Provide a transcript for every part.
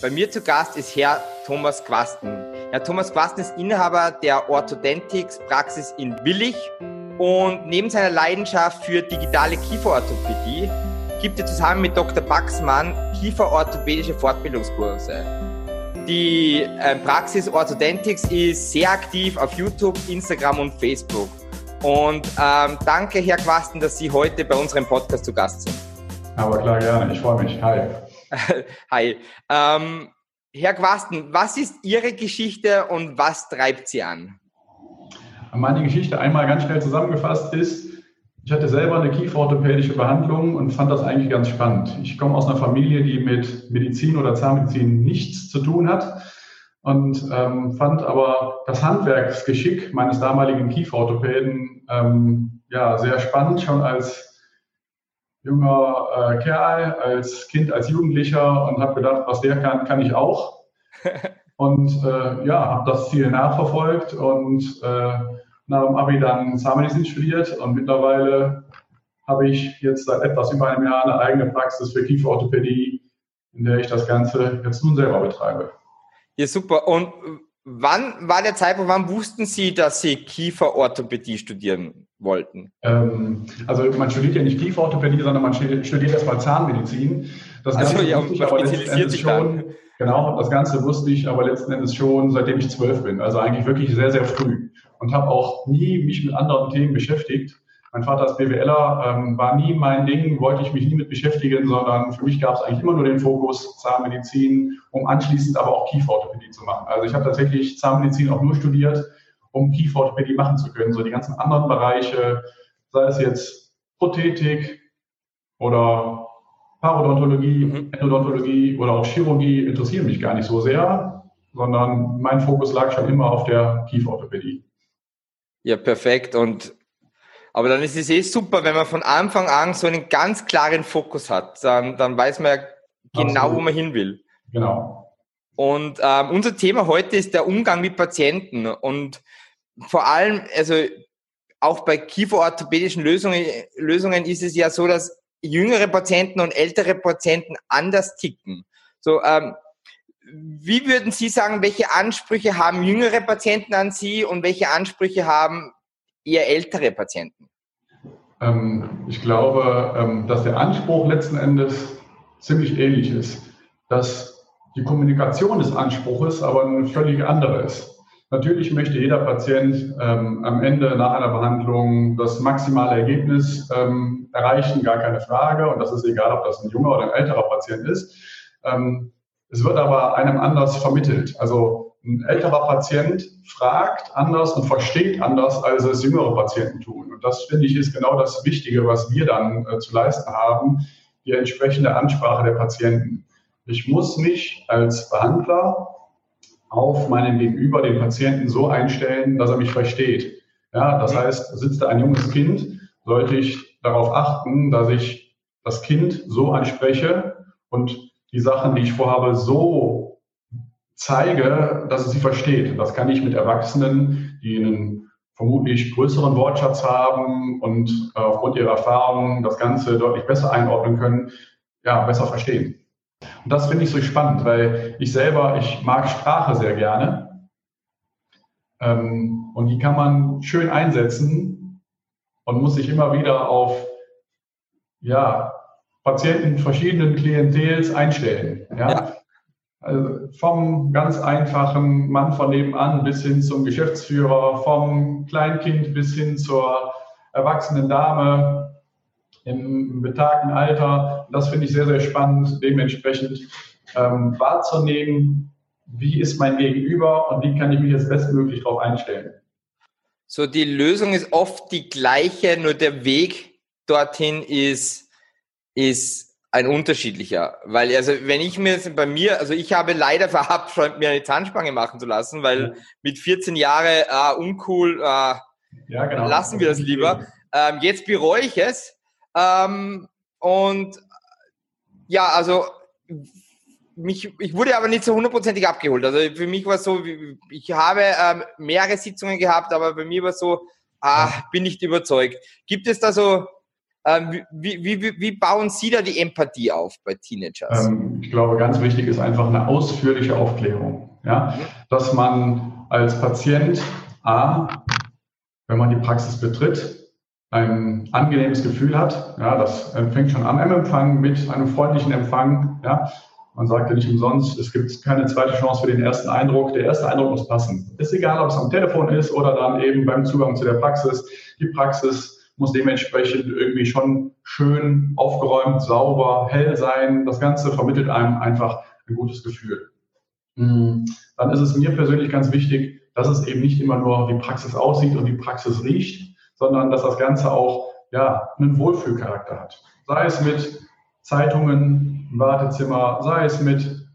Bei mir zu Gast ist Herr Thomas Quasten. Herr Thomas Quasten ist Inhaber der Orthodontics Praxis in Willig und neben seiner Leidenschaft für digitale Kieferorthopädie gibt er zusammen mit Dr. Baxmann Kieferorthopädische Fortbildungskurse. Die äh, Praxis Orthodontics ist sehr aktiv auf YouTube, Instagram und Facebook. Und ähm, danke, Herr Quasten, dass Sie heute bei unserem Podcast zu Gast sind. Aber klar, gerne. Ich freue mich. Hi. Hi. Ähm, Herr Quasten, was ist Ihre Geschichte und was treibt Sie an? Meine Geschichte einmal ganz schnell zusammengefasst ist, ich hatte selber eine kieferorthopädische Behandlung und fand das eigentlich ganz spannend. Ich komme aus einer Familie, die mit Medizin oder Zahnmedizin nichts zu tun hat und ähm, fand aber das Handwerksgeschick meines damaligen Kieferorthopäden ähm, ja, sehr spannend, schon als junger äh, Kerl, als Kind, als Jugendlicher und habe gedacht, was der kann, kann ich auch. und äh, ja, habe das Ziel nachverfolgt und äh, nach dem Abi dann Zahnmedizin studiert und mittlerweile habe ich jetzt seit etwas über einem Jahr eine eigene Praxis für Kieferorthopädie, in der ich das Ganze jetzt nun selber betreibe. Ja, super. Und wann war der Zeitpunkt, wann wussten Sie, dass Sie Kieferorthopädie studieren wollten? Ähm, also man studiert ja nicht Kieferorthopädie, sondern man studiert erstmal Zahnmedizin. Das Ganze also, ja, man spezialisiert sich schon, dann. Genau, das Ganze wusste ich aber letzten Endes schon, seitdem ich zwölf bin. Also eigentlich wirklich sehr, sehr früh. Und habe auch nie mich mit anderen Themen beschäftigt. Mein Vater ist BWLer, ähm, war nie mein Ding, wollte ich mich nie mit beschäftigen, sondern für mich gab es eigentlich immer nur den Fokus Zahnmedizin, um anschließend aber auch Kieferorthopädie zu machen. Also ich habe tatsächlich Zahnmedizin auch nur studiert, um Kieferorthopädie machen zu können. So die ganzen anderen Bereiche, sei es jetzt Prothetik oder Parodontologie, mhm. Endodontologie oder auch Chirurgie, interessieren mich gar nicht so sehr, sondern mein Fokus lag schon immer auf der Kieferorthopädie. Ja, perfekt. Und aber dann ist es eh super, wenn man von Anfang an so einen ganz klaren Fokus hat. Dann, dann weiß man ja genau, Absolut. wo man hin will. Genau. Und ähm, unser Thema heute ist der Umgang mit Patienten. Und vor allem, also auch bei kieferorthopädischen Lösungen, Lösungen ist es ja so, dass jüngere Patienten und ältere Patienten anders ticken. So, ähm, wie würden Sie sagen, welche Ansprüche haben jüngere Patienten an Sie und welche Ansprüche haben eher ältere Patienten? Ähm, ich glaube, ähm, dass der Anspruch letzten Endes ziemlich ähnlich ist. Dass die Kommunikation des Anspruches aber eine völlig andere ist. Natürlich möchte jeder Patient ähm, am Ende nach einer Behandlung das maximale Ergebnis ähm, erreichen, gar keine Frage. Und das ist egal, ob das ein junger oder ein älterer Patient ist. Ähm, es wird aber einem anders vermittelt. Also ein älterer Patient fragt anders und versteht anders, als es jüngere Patienten tun. Und das finde ich ist genau das Wichtige, was wir dann äh, zu leisten haben, die entsprechende Ansprache der Patienten. Ich muss mich als Behandler auf meinen Gegenüber, den Patienten, so einstellen, dass er mich versteht. Ja, das mhm. heißt, sitzt da ein junges Kind, sollte ich darauf achten, dass ich das Kind so anspreche und die Sachen, die ich vorhabe, so zeige, dass es sie versteht. Das kann ich mit Erwachsenen, die einen vermutlich größeren Wortschatz haben und äh, aufgrund ihrer Erfahrungen das Ganze deutlich besser einordnen können, ja, besser verstehen. Und das finde ich so spannend, weil ich selber, ich mag Sprache sehr gerne. Ähm, und die kann man schön einsetzen und muss sich immer wieder auf ja, Patienten verschiedenen Klientels einstellen. Ja? ja. Also vom ganz einfachen Mann von nebenan bis hin zum Geschäftsführer, vom Kleinkind bis hin zur erwachsenen Dame, im betagten Alter. Das finde ich sehr, sehr spannend, dementsprechend ähm, wahrzunehmen, wie ist mein Gegenüber und wie kann ich mich jetzt bestmöglich darauf einstellen. So, die Lösung ist oft die gleiche, nur der Weg dorthin ist, ist ein unterschiedlicher. Weil, also, wenn ich mir bei mir, also ich habe leider verabscheut, mir eine Zahnspange machen zu lassen, weil mit 14 Jahren, ah, uncool, ah, ja, genau. lassen wir das lieber. Ähm, jetzt bereue ich es, ähm, und ja, also mich, ich wurde aber nicht so hundertprozentig abgeholt. Also für mich war es so, ich habe ähm, mehrere Sitzungen gehabt, aber bei mir war es so, ah, bin nicht überzeugt. Gibt es da so Ähm, wie, wie, wie, wie, bauen Sie da die Empathie auf bei Teenagers? Ähm, ich glaube, ganz wichtig ist einfach eine ausführliche Aufklärung. Ja? Dass man als Patient A, wenn man die Praxis betritt, ein angenehmes Gefühl hat. Ja, das fängt schon am Empfang mit einem freundlichen Empfang. Ja, man sagt ja nicht umsonst, es gibt keine zweite Chance für den ersten Eindruck. Der erste Eindruck muss passen. Ist egal, ob es am Telefon ist oder dann eben beim Zugang zu der Praxis. Die Praxis muss dementsprechend irgendwie schon schön aufgeräumt, sauber, hell sein. Das Ganze vermittelt einem einfach ein gutes Gefühl. Hm, dann ist es mir persönlich ganz wichtig, dass es eben nicht immer nur die Praxis aussieht und die Praxis riecht, sondern dass das Ganze auch ja, einen Wohlfühlcharakter hat. Sei es mit Zeitungen im Wartezimmer, sei es mit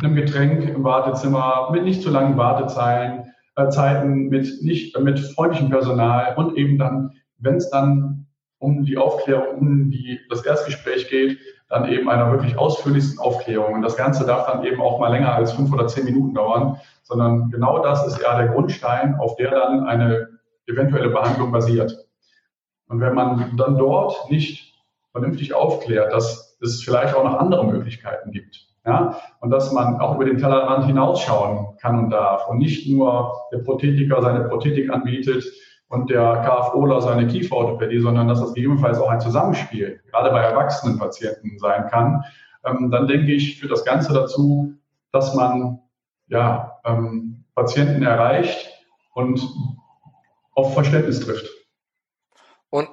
einem Getränk im Wartezimmer, mit nicht zu langen Wartezeiten, äh, Zeiten, mit nicht mit freundlichem Personal und eben dann wenn es dann um die Aufklärung, um die, das Erstgespräch geht, dann eben einer wirklich ausführlichsten Aufklärung. Und das Ganze darf dann eben auch mal länger als fünf oder zehn Minuten dauern, sondern genau das ist ja der Grundstein, auf der dann eine eventuelle Behandlung basiert. Und wenn man dann dort nicht vernünftig aufklärt, dass es vielleicht auch noch andere Möglichkeiten gibt, ja, und dass man auch über den Tellerrand hinausschauen kann und darf und nicht nur der Prothetiker seine Prothetik anbietet, und der KFOler seine Kieferorthopädie, sondern dass das gegebenenfalls auch ein Zusammenspiel, gerade bei erwachsenen Patienten sein kann, ähm, dann denke ich, führt das Ganze dazu, dass man ja, ähm, Patienten erreicht und auf Verständnis trifft. Und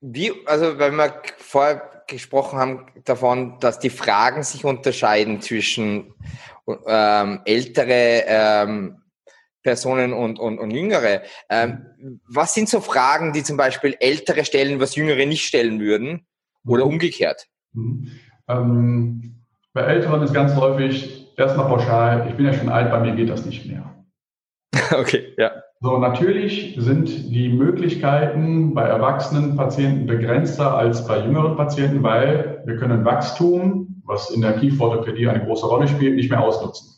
wie, also wenn wir vorher gesprochen haben davon, dass die Fragen sich unterscheiden zwischen ähm, ältere ähm, Personen und, und, und Jüngere. Ähm, was sind so Fragen, die zum Beispiel Ältere stellen, was Jüngere nicht stellen würden? Oder mhm. umgekehrt? Mhm. Ähm, bei Älteren ist ganz häufig erstmal pauschal, ich bin ja schon alt, bei mir geht das nicht mehr. okay, ja. So, natürlich sind die Möglichkeiten bei erwachsenen Patienten begrenzter als bei jüngeren Patienten, weil wir können Wachstum, was in der Kieferorthopädie eine große Rolle spielt, nicht mehr ausnutzen.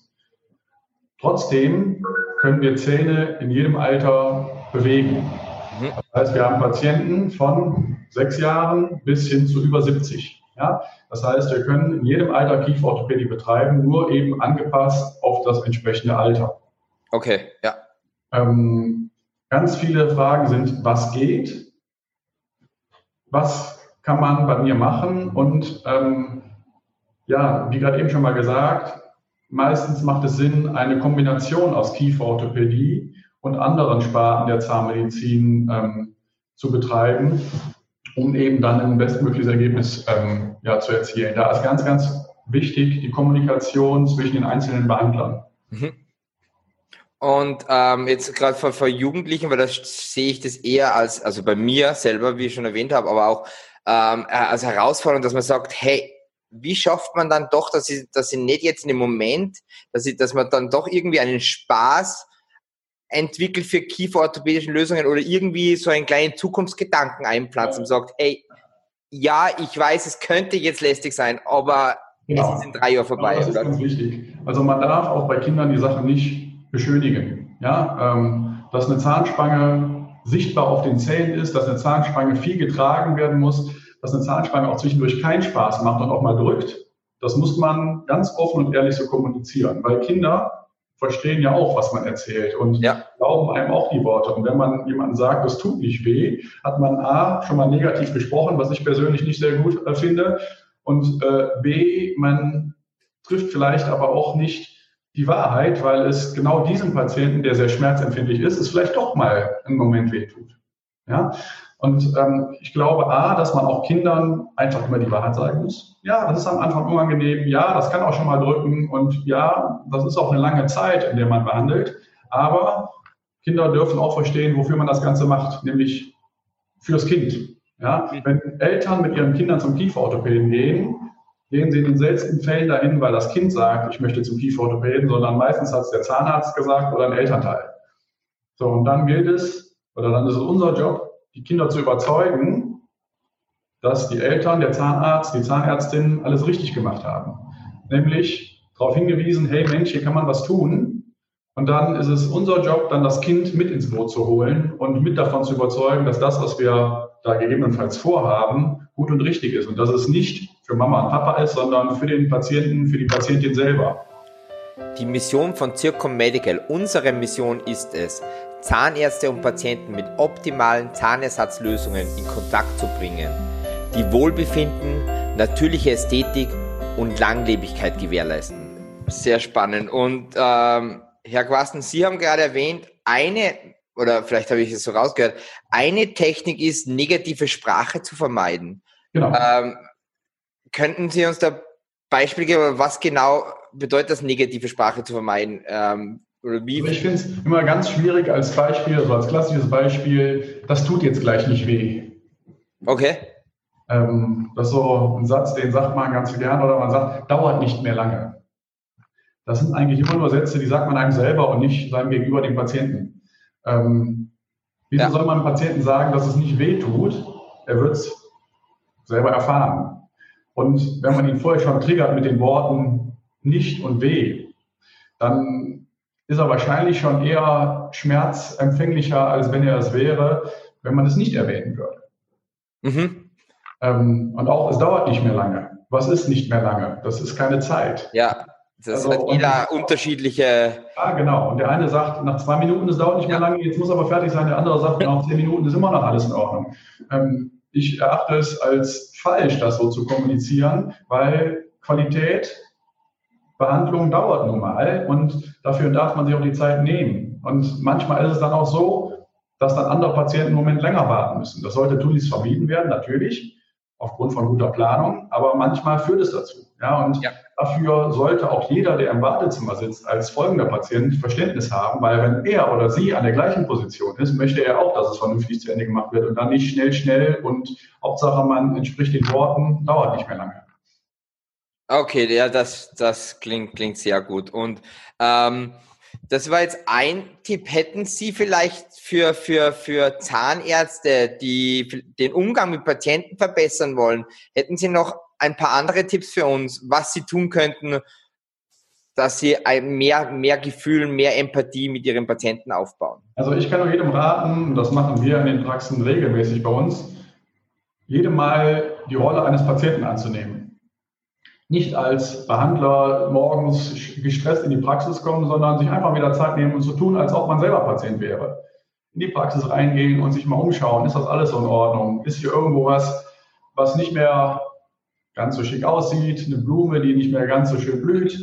Trotzdem können wir Zähne in jedem Alter bewegen. Mhm. Das heißt, wir haben Patienten von sechs Jahren bis hin zu über 70. Ja? Das heißt, wir können in jedem Alter Kieferorthopädie betreiben, nur eben angepasst auf das entsprechende Alter. Okay, ja. Ähm, ganz viele Fragen sind, was geht? Was kann man bei mir machen? Und ähm, ja, wie gerade eben schon mal gesagt, Meistens macht es Sinn, eine Kombination aus Kieferorthopädie und anderen Sparten der Zahnmedizin ähm, zu betreiben, um eben dann ein bestmögliches Ergebnis ähm, ja, zu erzielen. Da ist ganz, ganz wichtig die Kommunikation zwischen den einzelnen Behandlern. Mhm. Und ähm, jetzt gerade für, für Jugendlichen, weil da sehe ich das eher als, also bei mir selber, wie ich schon erwähnt habe, aber auch ähm, als Herausforderung, dass man sagt, hey, wie schafft man dann doch, dass sie, dass sie nicht jetzt in dem Moment, dass, sie, dass man dann doch irgendwie einen Spaß entwickelt für kieferorthopädischen Lösungen oder irgendwie so einen kleinen Zukunftsgedanken einpflanzt und sagt, hey, ja, ich weiß, es könnte jetzt lästig sein, aber genau. es ist in drei Jahren vorbei. Ja, das ist ganz wichtig. Also man darf auch bei Kindern die Sache nicht beschönigen. Ja, ähm, dass eine Zahnspange sichtbar auf den Zähnen ist, dass eine Zahnspange viel getragen werden muss, dass eine Zahnspange auch zwischendurch keinen Spaß macht und auch mal drückt, das muss man ganz offen und ehrlich so kommunizieren, weil Kinder verstehen ja auch, was man erzählt und ja. glauben einem auch die Worte. Und wenn man jemandem sagt, es tut nicht weh, hat man A, schon mal negativ gesprochen, was ich persönlich nicht sehr gut äh, finde. Und äh, B, man trifft vielleicht aber auch nicht die Wahrheit, weil es genau diesem Patienten, der sehr schmerzempfindlich ist, es vielleicht doch mal einen Moment wehtut. Ja? Und ähm, ich glaube, A, dass man auch Kindern einfach immer die Wahrheit sagen muss. Ja, das ist am Anfang unangenehm. Ja, das kann auch schon mal drücken. Und ja, das ist auch eine lange Zeit, in der man behandelt. Aber Kinder dürfen auch verstehen, wofür man das Ganze macht, nämlich fürs Kind. Ja, wenn Eltern mit ihren Kindern zum Kieferorthopäden gehen, gehen sie in den seltensten Fällen dahin, weil das Kind sagt, ich möchte zum Kieferorthopäden, sondern meistens hat es der Zahnarzt gesagt oder ein Elternteil. So, und dann gilt es, oder dann ist es unser Job, die Kinder zu überzeugen, dass die Eltern, der Zahnarzt, die Zahnärztin alles richtig gemacht haben. Nämlich darauf hingewiesen, hey Mensch, hier kann man was tun. Und dann ist es unser Job, dann das Kind mit ins Boot zu holen und mit davon zu überzeugen, dass das, was wir da gegebenenfalls vorhaben, gut und richtig ist. Und dass es nicht für Mama und Papa ist, sondern für den Patienten, für die Patientin selber. Die Mission von Circom Medical, unsere Mission ist es, Zahnärzte und Patienten mit optimalen Zahnersatzlösungen in Kontakt zu bringen, die Wohlbefinden, natürliche Ästhetik und Langlebigkeit gewährleisten. Sehr spannend. Und ähm, Herr Quasten, Sie haben gerade erwähnt, eine, oder vielleicht habe ich es so rausgehört, eine Technik ist, negative Sprache zu vermeiden. Genau. Ähm, könnten Sie uns da Beispiele geben, was genau bedeutet das, negative Sprache zu vermeiden? Ähm, oder wie? Also ich finde es immer ganz schwierig als Beispiel, also als klassisches Beispiel, das tut jetzt gleich nicht weh. Okay. Ähm, das ist so ein Satz, den sagt man ganz gern oder man sagt, dauert nicht mehr lange. Das sind eigentlich immer nur Sätze, die sagt man einem selber und nicht seinem Gegenüber, dem Patienten. Ähm, wieso ja. soll man einem Patienten sagen, dass es nicht weh tut? Er wird es selber erfahren. Und wenn man ihn vorher schon triggert mit den Worten nicht und weh, dann ist er wahrscheinlich schon eher schmerzempfänglicher, als wenn er es wäre, wenn man es nicht erwähnen würde. Mhm. Ähm, und auch, es dauert nicht mehr lange. Was ist nicht mehr lange? Das ist keine Zeit. Ja. Das also, hat jeder unterschiedliche. Ja, genau. Und der eine sagt, nach zwei Minuten, es dauert nicht mehr lange, jetzt muss aber fertig sein. Der andere sagt, nach zehn Minuten ist immer noch alles in Ordnung. Ähm, ich erachte es als falsch, das so zu kommunizieren, weil Qualität, Behandlung dauert nun mal und dafür darf man sich auch die Zeit nehmen. Und manchmal ist es dann auch so, dass dann andere Patienten einen Moment länger warten müssen. Das sollte tunlichst vermieden werden, natürlich, aufgrund von guter Planung, aber manchmal führt es dazu. Ja, und ja. Dafür sollte auch jeder, der im Wartezimmer sitzt, als folgender Patient Verständnis haben, weil wenn er oder sie an der gleichen Position ist, möchte er auch, dass es vernünftig zu Ende gemacht wird und dann nicht schnell, schnell und Hauptsache man entspricht den Worten, dauert nicht mehr lange. Okay, ja, das, das klingt, klingt sehr gut. Und ähm, das war jetzt ein Tipp. Hätten Sie vielleicht für, für, für Zahnärzte, die den Umgang mit Patienten verbessern wollen, hätten Sie noch ein paar andere Tipps für uns, was Sie tun könnten, dass Sie mehr, mehr Gefühl, mehr Empathie mit Ihren Patienten aufbauen? Also ich kann nur jedem raten, das machen wir in den Praxen regelmäßig bei uns, jedem Mal die Rolle eines Patienten anzunehmen. Nicht als Behandler morgens gestresst in die Praxis kommen, sondern sich einfach wieder Zeit nehmen und so tun, als ob man selber Patient wäre. In die Praxis reingehen und sich mal umschauen, ist das alles so in Ordnung? Ist hier irgendwo was, was nicht mehr ganz so schick aussieht, eine Blume, die nicht mehr ganz so schön blüht,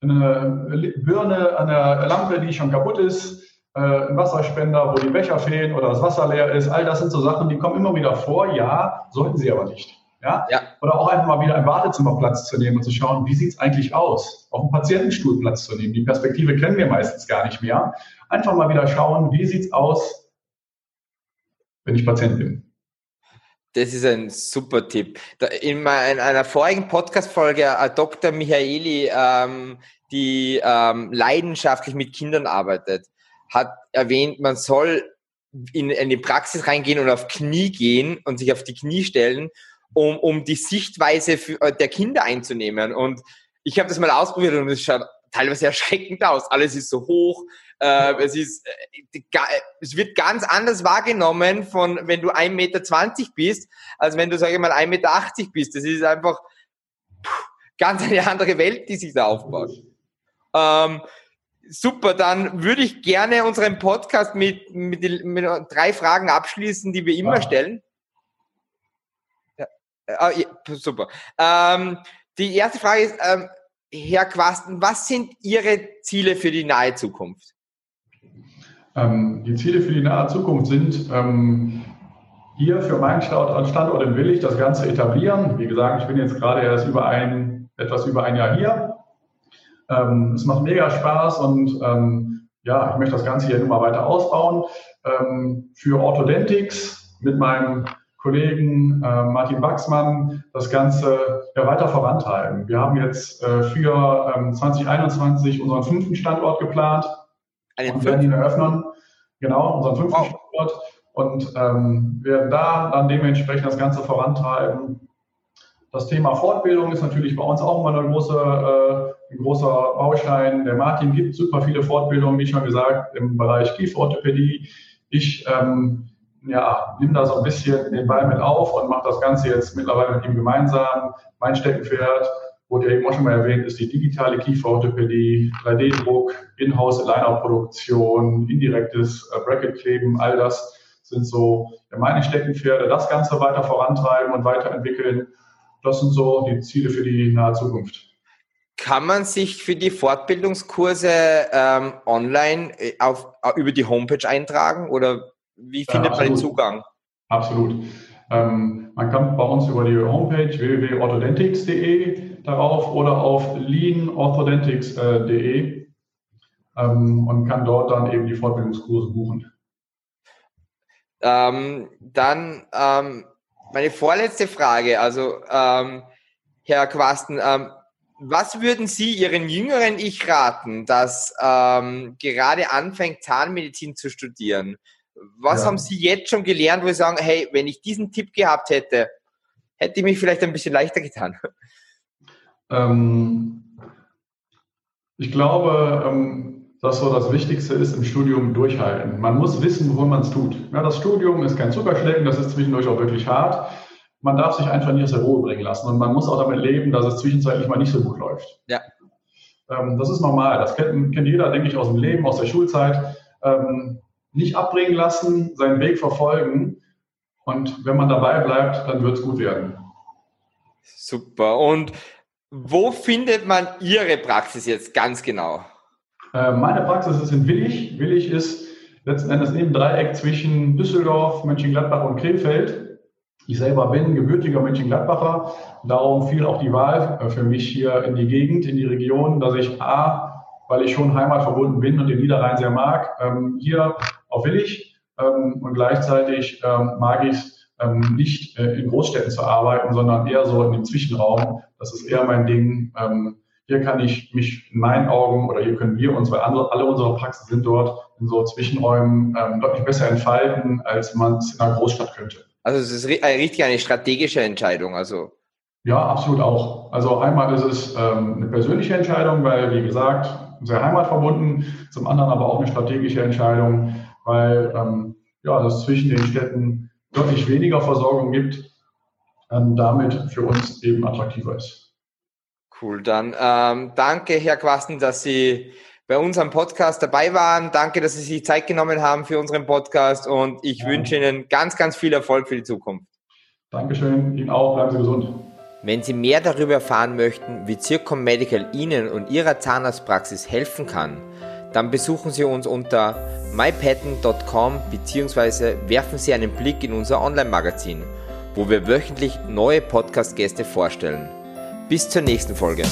eine Birne an der Lampe, die schon kaputt ist, äh, ein Wasserspender, wo die Becher fehlen oder das Wasser leer ist. All das sind so Sachen, die kommen immer wieder vor. Ja, sollten sie aber nicht. Ja? ja. Oder auch einfach mal wieder im Wartezimmer Platz zu nehmen und zu schauen, wie sieht es eigentlich aus? Auf dem Patientenstuhl Platz zu nehmen. Die Perspektive kennen wir meistens gar nicht mehr. Einfach mal wieder schauen, wie sieht es aus, wenn ich Patient bin. Das ist ein super Tipp. In einer vorigen Podcast-Folge äh, Dr. Michaeli, ähm, die ähm, leidenschaftlich mit Kindern arbeitet, hat erwähnt, man soll in, in die Praxis reingehen und auf Knie gehen und sich auf die Knie stellen, um, um die Sichtweise äh, der Kinder einzunehmen. Und ich habe das mal ausprobiert und es schaut teilweise erschreckend aus. Alles ist so hoch, äh, es, ist, äh, es wird ganz anders wahrgenommen von, wenn du 1,20 Meter bist, als wenn du, sage ich mal, 1,80 Meter bist. Das ist einfach puh, ganz eine andere Welt, die sich da aufbaut. Ähm, super, dann würde ich gerne unseren Podcast mit, mit, mit drei Fragen abschließen, die wir immer ah. stellen. Ja, äh, ja, super. Ähm, die erste Frage ist, ähm, Herr Quasten, was sind Ihre Ziele für die nahe Zukunft? Ähm, die Ziele für die nahe Zukunft sind, ähm, hier für meinen Standort in Willig das Ganze etablieren. Wie gesagt, ich bin jetzt gerade erst über ein, etwas über ein Jahr hier. Ähm, es macht mega Spaß und ähm, ja, ich möchte das Ganze hier immer weiter ausbauen. Ähm, für Orthodentics mit meinem Kollegen äh, Martin Wachsmann das Ganze ja, weiter vorantreiben. Wir haben jetzt äh, für ähm, 2021 unseren fünften Standort geplant Einen und werden ihn eröffnen. Genau, unseren fünften wow. Standort. Und ähm, werden da dann dementsprechend das Ganze vorantreiben. Das Thema Fortbildung ist natürlich bei uns auch immer eine große, äh, ein großer Baustein. Der Martin gibt super viele Fortbildungen, wie schon gesagt, im Bereich Kieferorthopädie. Ich ähm, ja, nimm da so ein bisschen den Ball mit auf und mache das Ganze jetzt mittlerweile mit ihm gemeinsam. Mein Steckenpferd, wurde ja eben auch schon mal erwähnt, ist die digitale Kieferorthopädie, 3D-Druck, Inhouse-Aligner-Produktion, indirektes äh, Bracket-Kleben, all das sind so meine Steckenpferde. Das Ganze weiter vorantreiben und weiterentwickeln, das sind so die Ziele für die nahe Zukunft. Kann man sich für die Fortbildungskurse ähm, online äh, auf, über die Homepage eintragen oder wie findet man den Zugang? Absolut. Ähm, man kann bei uns über die Homepage www.orthodentics.de darauf oder auf leanorthodentics.de ähm, und kann dort dann eben die Fortbildungskurse buchen. Ähm, dann ähm, meine vorletzte Frage, also ähm, Herr Quasten, ähm, was würden Sie Ihren jüngeren Ich raten, das gerade anfängt, Zahnmedizin zu studieren? Was ja. haben Sie jetzt schon gelernt, wo Sie sagen, hey, wenn ich diesen Tipp gehabt hätte, hätte ich mich vielleicht ein bisschen leichter getan? Ähm, ich glaube, ähm, dass so das Wichtigste ist im Studium durchhalten. Man muss wissen, wo man es tut. Ja, das Studium ist kein Zuckerschlecken, das ist zwischendurch auch wirklich hart. Man darf sich einfach nie aus der Ruhe bringen lassen und man muss auch damit leben, dass es zwischenzeitlich mal nicht so gut läuft. Ja. Ähm, das ist normal. Das kennt, kennt, jeder, denke ich, aus dem Leben, aus der Schulzeit. Ähm, nicht abbringen lassen, seinen Weg verfolgen. Und wenn man dabei bleibt, dann wird es gut werden. Super. Und wo findet man Ihre Praxis jetzt ganz genau? Äh, meine Praxis ist in Willig. Willig ist letzten Endes im Dreieck zwischen Düsseldorf, Mönchengladbach und Krefeld. Ich selber bin gebürtiger Mönchengladbacher. Darum fiel auch die Wahl äh, für mich hier in die Gegend, in die Region, dass ich A, weil ich schon heimatverbunden bin und den Niederrhein sehr mag, ähm, hier auf Willig ähm, und gleichzeitig ähm, mag ich es ähm, nicht äh, in Großstädten zu arbeiten, sondern eher so in dem Zwischenraum. Das ist eher mein Ding. Ähm, hier kann ich mich in meinen Augen oder hier können wir uns, weil andere, alle unsere Praxen sind dort in so Zwischenräumen ähm, deutlich besser entfalten, als man es in einer Großstadt könnte. Also es ist richtig eine strategische Entscheidung, also ja, absolut auch. Also einmal ist es ähm, eine persönliche Entscheidung, weil, wie gesagt, sehr heimatverbunden, zum anderen aber auch eine strategische Entscheidung, weil ähm, ja, es zwischen den Städten deutlich weniger Versorgung gibt, ähm, damit für uns eben attraktiver ist. Cool, dann ähm, danke, Herr Quasten, dass Sie bei unserem Podcast dabei waren. Danke, dass Sie sich Zeit genommen haben für unseren Podcast und ich ja. wünsche Ihnen ganz, ganz viel Erfolg für die Zukunft. Dankeschön, Ihnen auch, bleiben Sie gesund. Wenn Sie mehr darüber erfahren möchten, wie Zircom Medical Ihnen und Ihrer Zahnarztpraxis helfen kann, dann besuchen Sie uns unter mypatent.com bzw. werfen Sie einen Blick in unser Online-Magazin, wo wir wöchentlich neue Podcast-Gäste vorstellen. Bis zur nächsten Folge.